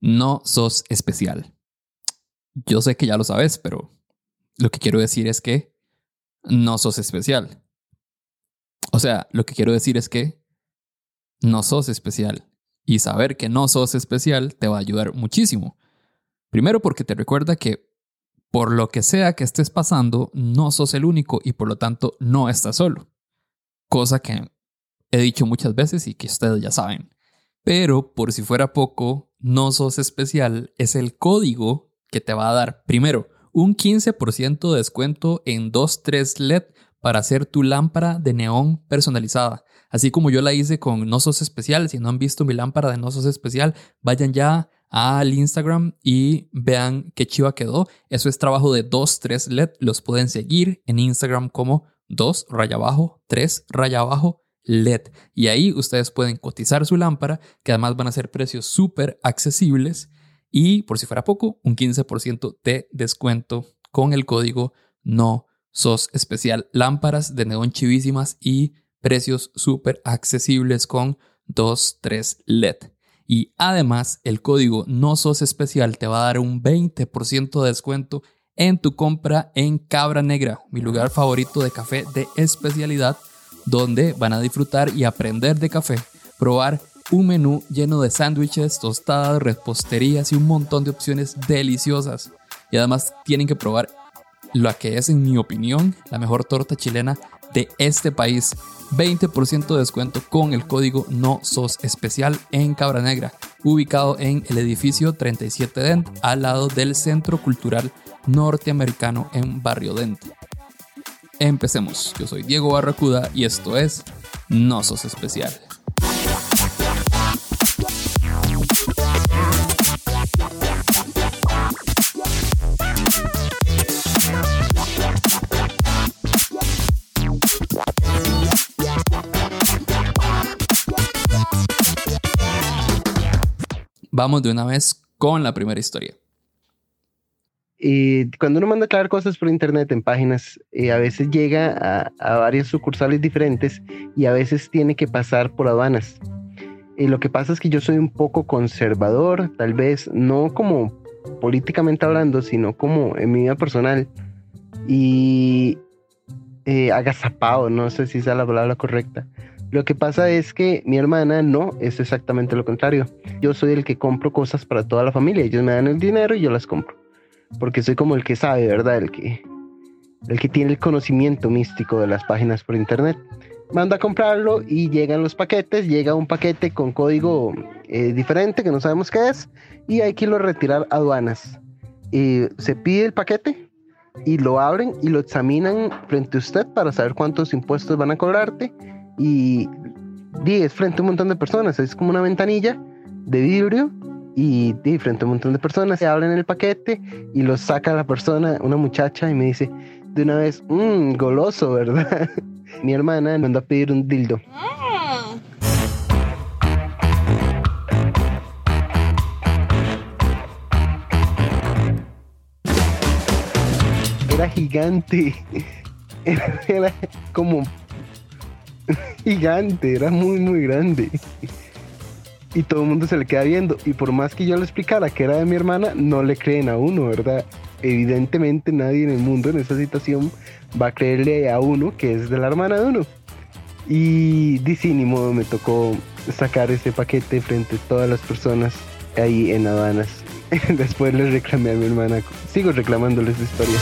No sos especial. Yo sé que ya lo sabes, pero lo que quiero decir es que no sos especial. O sea, lo que quiero decir es que no sos especial. Y saber que no sos especial te va a ayudar muchísimo. Primero porque te recuerda que por lo que sea que estés pasando, no sos el único y por lo tanto no estás solo. Cosa que he dicho muchas veces y que ustedes ya saben. Pero por si fuera poco, no sos especial es el código que te va a dar primero un 15% de descuento en 2-3 LED para hacer tu lámpara de neón personalizada. Así como yo la hice con No Sos Especial. Si no han visto mi lámpara de No Sos Especial, vayan ya al Instagram y vean qué chiva quedó. Eso es trabajo de 2, 3 LED. Los pueden seguir en Instagram como 2 raya abajo, 3 raya abajo LED. Y ahí ustedes pueden cotizar su lámpara, que además van a ser precios súper accesibles. Y por si fuera poco, un 15% de descuento con el código no sos especial. Lámparas de neón chivísimas y precios súper accesibles con 2, 3 LED. Y además, el código no sos especial te va a dar un 20% de descuento en tu compra en Cabra Negra, mi lugar favorito de café de especialidad, donde van a disfrutar y aprender de café, probar un menú lleno de sándwiches, tostadas, reposterías y un montón de opciones deliciosas. Y además tienen que probar la que es, en mi opinión, la mejor torta chilena de este país. 20% de descuento con el código No Sos Especial en Cabra Negra, ubicado en el edificio 37 Dent, al lado del Centro Cultural Norteamericano en Barrio Dent. Empecemos. Yo soy Diego Barracuda y esto es No Sos Especial. Vamos de una vez con la primera historia. Cuando uno manda a clavar cosas por internet en páginas, eh, a veces llega a, varias sucursales diferentes y a veces tiene que pasar por aduanas. Y lo que pasa es que yo soy un poco conservador, tal vez no como políticamente hablando, sino como en mi vida personal. Y eh, agazapado, no sé si es la palabra correcta. Lo que pasa es que mi hermana no, es exactamente lo contrario. Yo soy el que compro cosas para toda la familia. Ellos me dan el dinero y yo las compro. Porque soy como el que sabe, ¿verdad? El que, el que tiene el conocimiento místico de las páginas por internet. Manda a comprarlo y llegan los paquetes. Llega un paquete con código eh, diferente que no sabemos qué es. Y hay que irlo a retirar a aduanas. Y se pide el paquete y lo abren y lo examinan frente a usted para saber cuántos impuestos van a cobrarte y, es frente a un montón de personas, es como una ventanilla de vidrio y, frente a un montón de personas se abren el paquete y lo saca la persona, una muchacha y me dice de una vez, mmm, goloso, ¿verdad? Mi hermana me mandó a pedir un dildo. Era gigante. Era como gigante, era muy, muy grande. Y todo el mundo se le queda viendo. Y por más que yo le explicara que era de mi hermana, no le creen a uno, ¿verdad? Evidentemente nadie en el mundo en esa situación va a creerle a uno que es de la hermana de uno. Y dice, ni modo, me tocó sacar ese paquete frente a todas las personas ahí en aduanas. Después le reclamé a mi hermana. Sigo reclamándoles historia.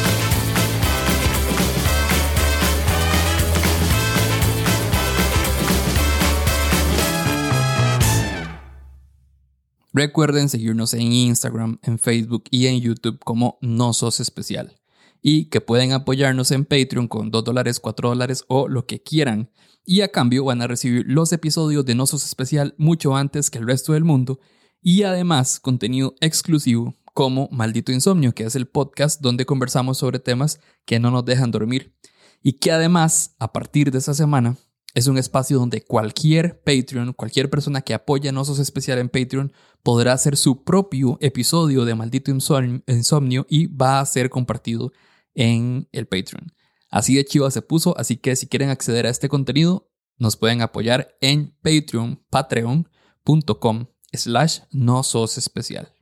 Recuerden seguirnos en Instagram, en Facebook y en YouTube como No Sos Especial. Y que pueden apoyarnos en Patreon con 2 dólares, 4 dólares o lo que quieran. Y a cambio van a recibir los episodios de No Sos Especial mucho antes que el resto del mundo. Y además contenido exclusivo como Maldito Insomnio, que es el podcast donde conversamos sobre temas que no nos dejan dormir. Y que además, a partir de esta semana, es un espacio donde cualquier Patreon, cualquier persona que apoya a Osos Especial en Patreon podrá hacer su propio episodio de Maldito Insomnio y va a ser compartido en el Patreon. Así de chiva se puso, así que si quieren acceder a este contenido, nos pueden apoyar en Patreon, patreon.com slash no sos especial.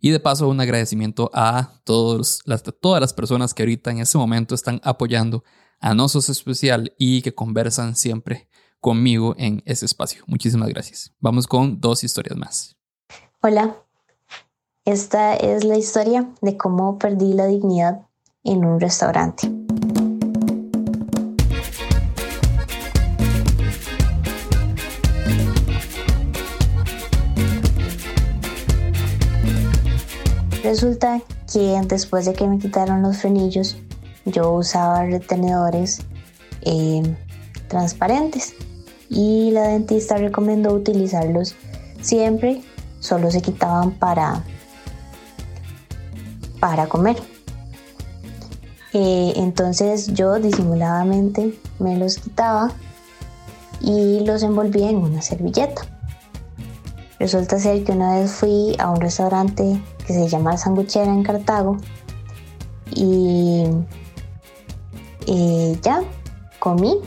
Y de paso, un agradecimiento a todas las personas que ahorita en este momento están apoyando a Nosos Especial y que conversan siempre conmigo en ese espacio. Muchísimas gracias. Vamos con dos historias más. Hola, esta es la historia de cómo perdí la dignidad en un restaurante. Resulta que después de que me quitaron los frenillos, yo usaba retenedores eh, transparentes y la dentista recomendó utilizarlos siempre, solo se quitaban para, para comer. Eh, entonces yo disimuladamente me los quitaba y los envolvía en una servilleta. Resulta ser que una vez fui a un restaurante que se llama Sanguchera en Cartago y, ya comí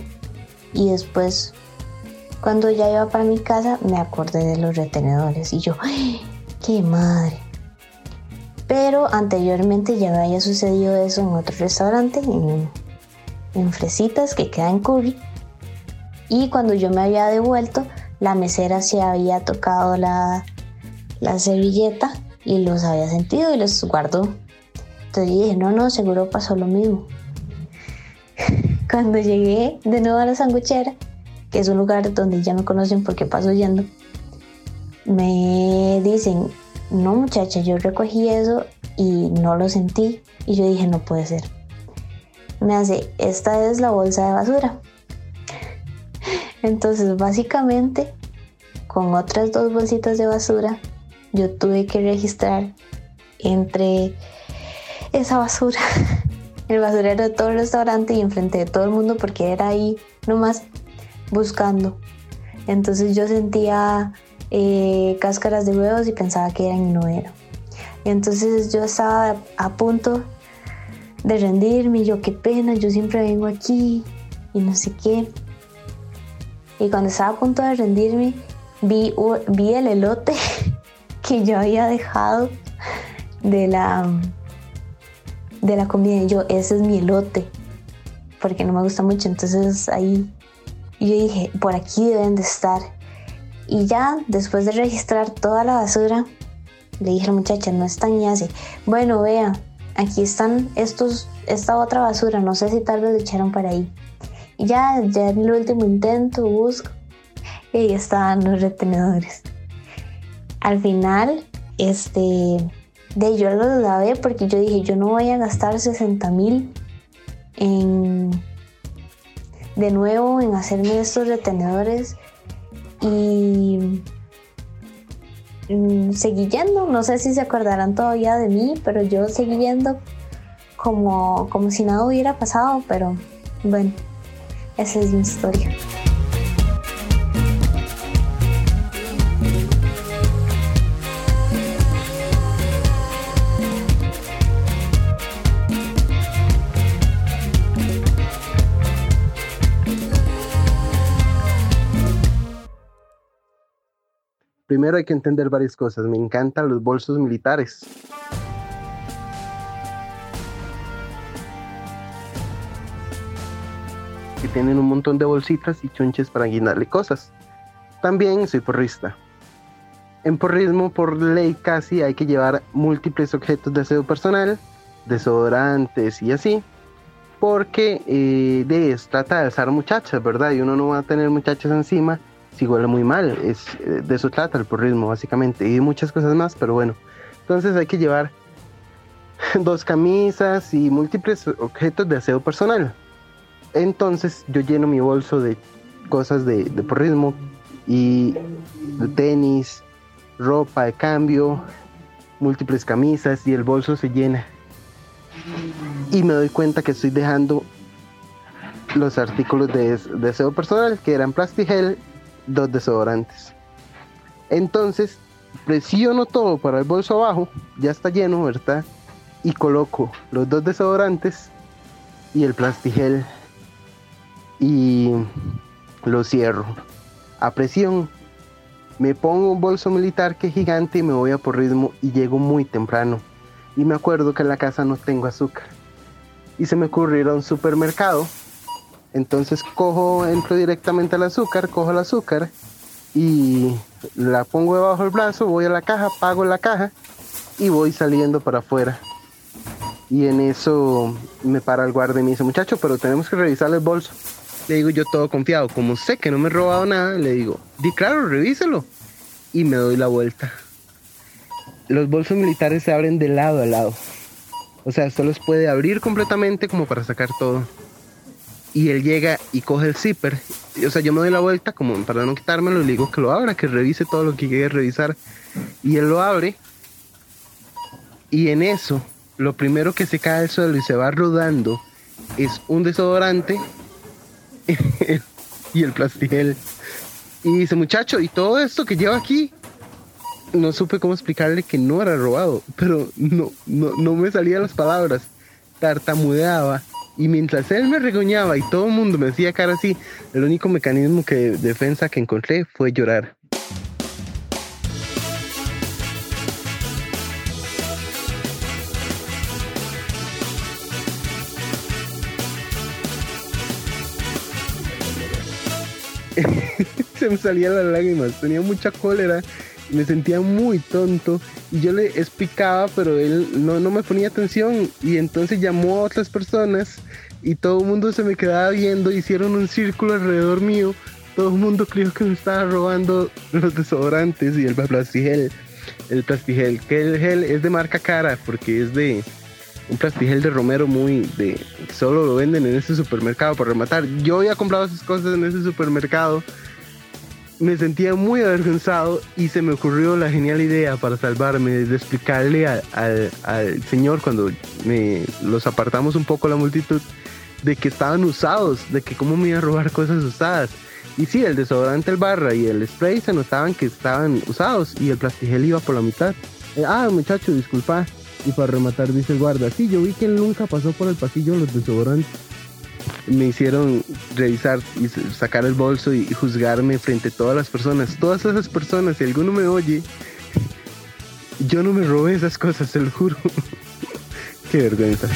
y después cuando ya iba para mi casa me acordé de los retenedores y yo, ¡qué madre! Pero anteriormente ya me había sucedido eso en otro restaurante, en, en Fresitas, que queda en Curry. Y cuando yo me había devuelto, la mesera se había tocado la, la servilleta y los había sentido y los guardó. Entonces dije, no, no, seguro pasó lo mismo. Cuando llegué de nuevo a la sanguchera, que es un lugar donde ya me conocen porque paso yendo, me dicen, no muchacha, yo recogí eso y no lo sentí. Y yo dije, no puede ser. Me hace, esta es la bolsa de basura. Entonces, básicamente, con otras dos bolsitas de basura, yo tuve que registrar entre esa basura, el basurero de todo el restaurante y enfrente de todo el mundo porque era ahí nomás buscando. Entonces yo sentía eh, cáscaras de huevos y pensaba que eran y no eran. Y entonces yo estaba a punto de rendirme yo qué pena, yo siempre vengo aquí y no sé qué. Y cuando estaba a punto de rendirme, vi, vi el elote que yo había dejado de la, de la comida. Y yo, ese es mi elote, porque no me gusta mucho. Entonces ahí yo dije, por aquí deben de estar. Y ya después de registrar toda la basura, le dije a la muchacha, no están y hace, bueno, vea, aquí están estos, esta otra basura, no sé si tal vez le echaron para ahí. Y ya, ya en el último intento busco y ahí estaban los retenedores al final, este, de yo lo lavé porque yo dije, yo no voy a gastar 60 mil en, de nuevo en hacerme estos retenedores y mm, seguí yendo, no sé si se acordarán todavía de mí, pero yo seguí yendo como, como si nada hubiera pasado, pero bueno, esa es mi historia. Primero hay que entender varias cosas. Me encantan los bolsos militares. Que tienen un montón de bolsitas y chunches para guindarle cosas. También soy porrista. En porrismo, por ley casi, hay que llevar múltiples objetos de aseo personal, desodorantes y así, porque eh, de trata de alzar muchachas, ¿verdad? Y uno no va a tener muchachas encima si huele muy mal. Es, eh, de eso trata el porrismo, básicamente. Y muchas cosas más, pero bueno. Entonces hay que llevar dos camisas y múltiples objetos de aseo personal. Entonces yo lleno mi bolso de cosas de, de porrismo y de tenis, ropa de cambio, múltiples camisas y el bolso se llena. Y me doy cuenta que estoy dejando los artículos de, de aseo personal que eran Plastigel dos desodorantes. Entonces, presiono todo para el bolso abajo, ya está lleno, ¿verdad? Y coloco los dos desodorantes y el plastigel y lo cierro a presión Me pongo un bolso militar que es gigante y me voy a por ritmo y llego muy temprano. Y me acuerdo que en la casa no tengo azúcar. Y se me ocurre ir a un supermercado. Entonces cojo, entro directamente al azúcar, cojo el azúcar y la pongo debajo del brazo, voy a la caja, pago la caja y voy saliendo para afuera. Y en eso me para el guardia y me dice, muchacho, pero tenemos que revisar el bolso. Le digo yo todo confiado, como sé que no me he robado nada, le digo, di claro, revíselo. Y me doy la vuelta. Los bolsos militares se abren de lado a lado. O sea, solo los puede abrir completamente como para sacar todo. Y él llega y coge el zipper. O sea, yo me doy la vuelta como para no quitármelo y le digo que lo abra, que revise todo lo que quiere revisar. Y él lo abre. Y en eso, lo primero que se cae al suelo y se va rodando es un desodorante y el plastigel. Y dice, muchacho, ¿y todo esto que lleva aquí? No supe cómo explicarle que no era robado, pero no, no, no me salían las palabras. Tartamudeaba y mientras él me regoñaba y todo el mundo me decía cara así, el único mecanismo que, de defensa que encontré fue llorar. Se me salían las lágrimas, tenía mucha cólera me sentía muy tonto y yo le explicaba, pero él no, no me ponía atención. Y entonces llamó a otras personas y todo el mundo se me quedaba viendo, hicieron un círculo alrededor mío, todo el mundo creyó que me estaba robando los desodorantes y el plastigel, el plastigel, que el gel es de marca cara porque es de un plastigel de Romero muy de solo lo venden en ese supermercado para rematar. Yo había comprado esas cosas en ese supermercado me sentía muy avergonzado y se me ocurrió la genial idea para salvarme de explicarle al, señor cuando me los apartamos un poco la multitud de que estaban usados, de que cómo me iba a robar cosas usadas. Y sí, el desodorante, el barra y el spray se notaban que estaban usados y el plastigel iba por la mitad. Eh, ah, muchacho, disculpa. Y para rematar dice el guarda, sí, yo vi que él nunca pasó por el pasillo los desodorantes me hicieron revisar y sacar el bolso y juzgarme frente a todas las personas. Todas esas personas, si alguno me oye, yo no me robé esas cosas, se lo juro. Qué vergüenza.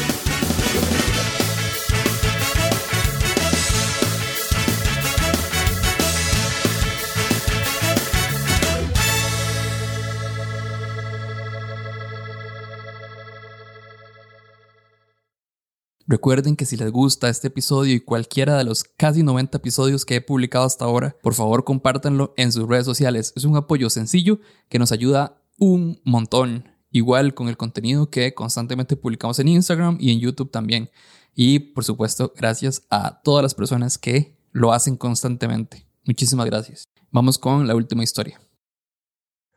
Recuerden que si les gusta este episodio y cualquiera de los casi 90 episodios que he publicado hasta ahora, por favor compártanlo en sus redes sociales. Es un apoyo sencillo que nos ayuda un montón. Igual con el contenido que constantemente publicamos en Instagram y en YouTube también. Y por supuesto, gracias a todas las personas que lo hacen constantemente. Muchísimas gracias. Vamos con la última historia.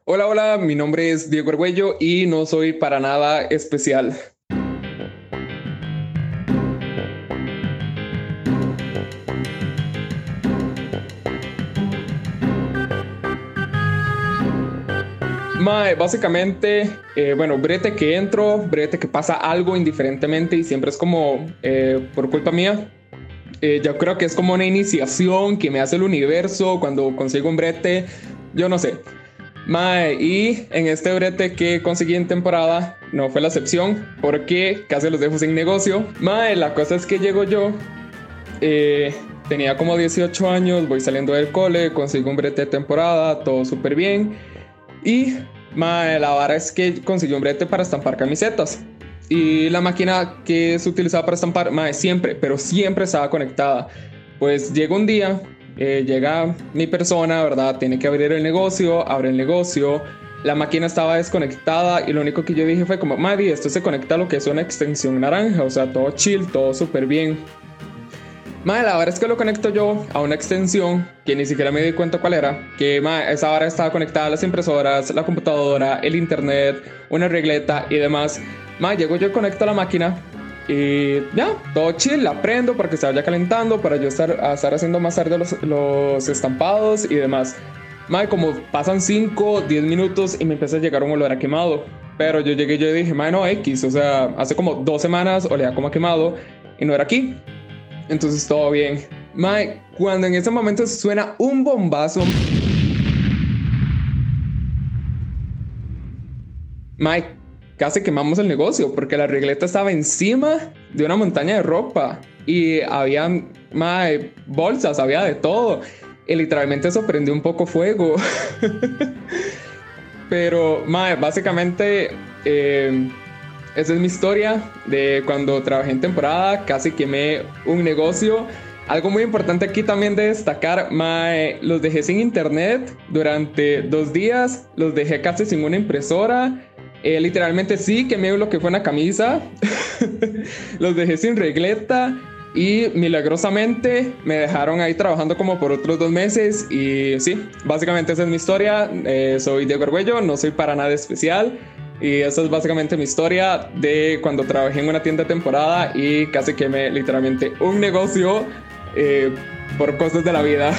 Hola, hola, mi nombre es Diego Arguello y no soy para nada especial. Mae, básicamente, eh, bueno, brete que entro, brete que pasa algo indiferentemente y siempre es como eh, por culpa mía. Eh, yo creo que es como una iniciación que me hace el universo cuando consigo un brete, yo no sé. Mae, y en este brete que conseguí en temporada no fue la excepción porque casi los dejo sin negocio. Mae, la cosa es que llego yo, tenía como 18 años, voy saliendo del cole, consigo un brete de temporada, todo súper bien y la vara es que consiguió un brete para estampar camisetas. Y la máquina que se utilizaba para estampar, mae, siempre, pero siempre estaba conectada. Pues llega un día, eh, llega mi persona, ¿verdad? Tiene que abrir el negocio, abre el negocio. La máquina estaba desconectada y lo único que yo dije fue como, Maddy, esto se conecta a lo que es una extensión naranja, o sea, todo chill, todo súper bien. Madre, la verdad es que lo conecto yo a una extensión que ni siquiera me di cuenta cuál era. Que madre, esa hora estaba conectada a las impresoras, la computadora, el internet, una regleta y demás. Madre, llego yo conecto a la máquina y ya, todo chill, la prendo para que se vaya calentando, para yo estar, estar haciendo más tarde los, los estampados y demás. Madre, como pasan 5, 10 minutos y me empieza a llegar un olor a quemado. Pero yo llegué y yo dije, madre, no, X, o sea, hace como dos semanas olía como a quemado y no era aquí. Entonces todo bien. Mae, cuando en ese momento suena un bombazo. Mae, casi quemamos el negocio porque la regleta estaba encima de una montaña de ropa y había mae, bolsas, había de todo. Y literalmente eso prendió un poco fuego. Pero, mae, básicamente. Eh, esa es mi historia de cuando trabajé en temporada, casi quemé un negocio. Algo muy importante aquí también de destacar, mae, los dejé sin internet durante dos días, los dejé casi sin una impresora eh, literalmente sí, quemé lo que fue una camisa. los dejé sin regleta. Y milagrosamente me dejaron ahí trabajando como por otros dos meses. Y sí, básicamente esa es mi historia. Eh, soy Diego Arguello, no soy para nada especial. Y esa es básicamente mi historia de cuando trabajé en una tienda temporada y casi quemé literalmente un negocio eh, por cosas de la vida.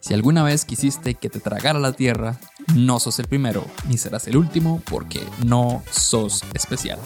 Si alguna vez quisiste que te tragara la tierra, no sos el primero ni serás el último porque no sos especial.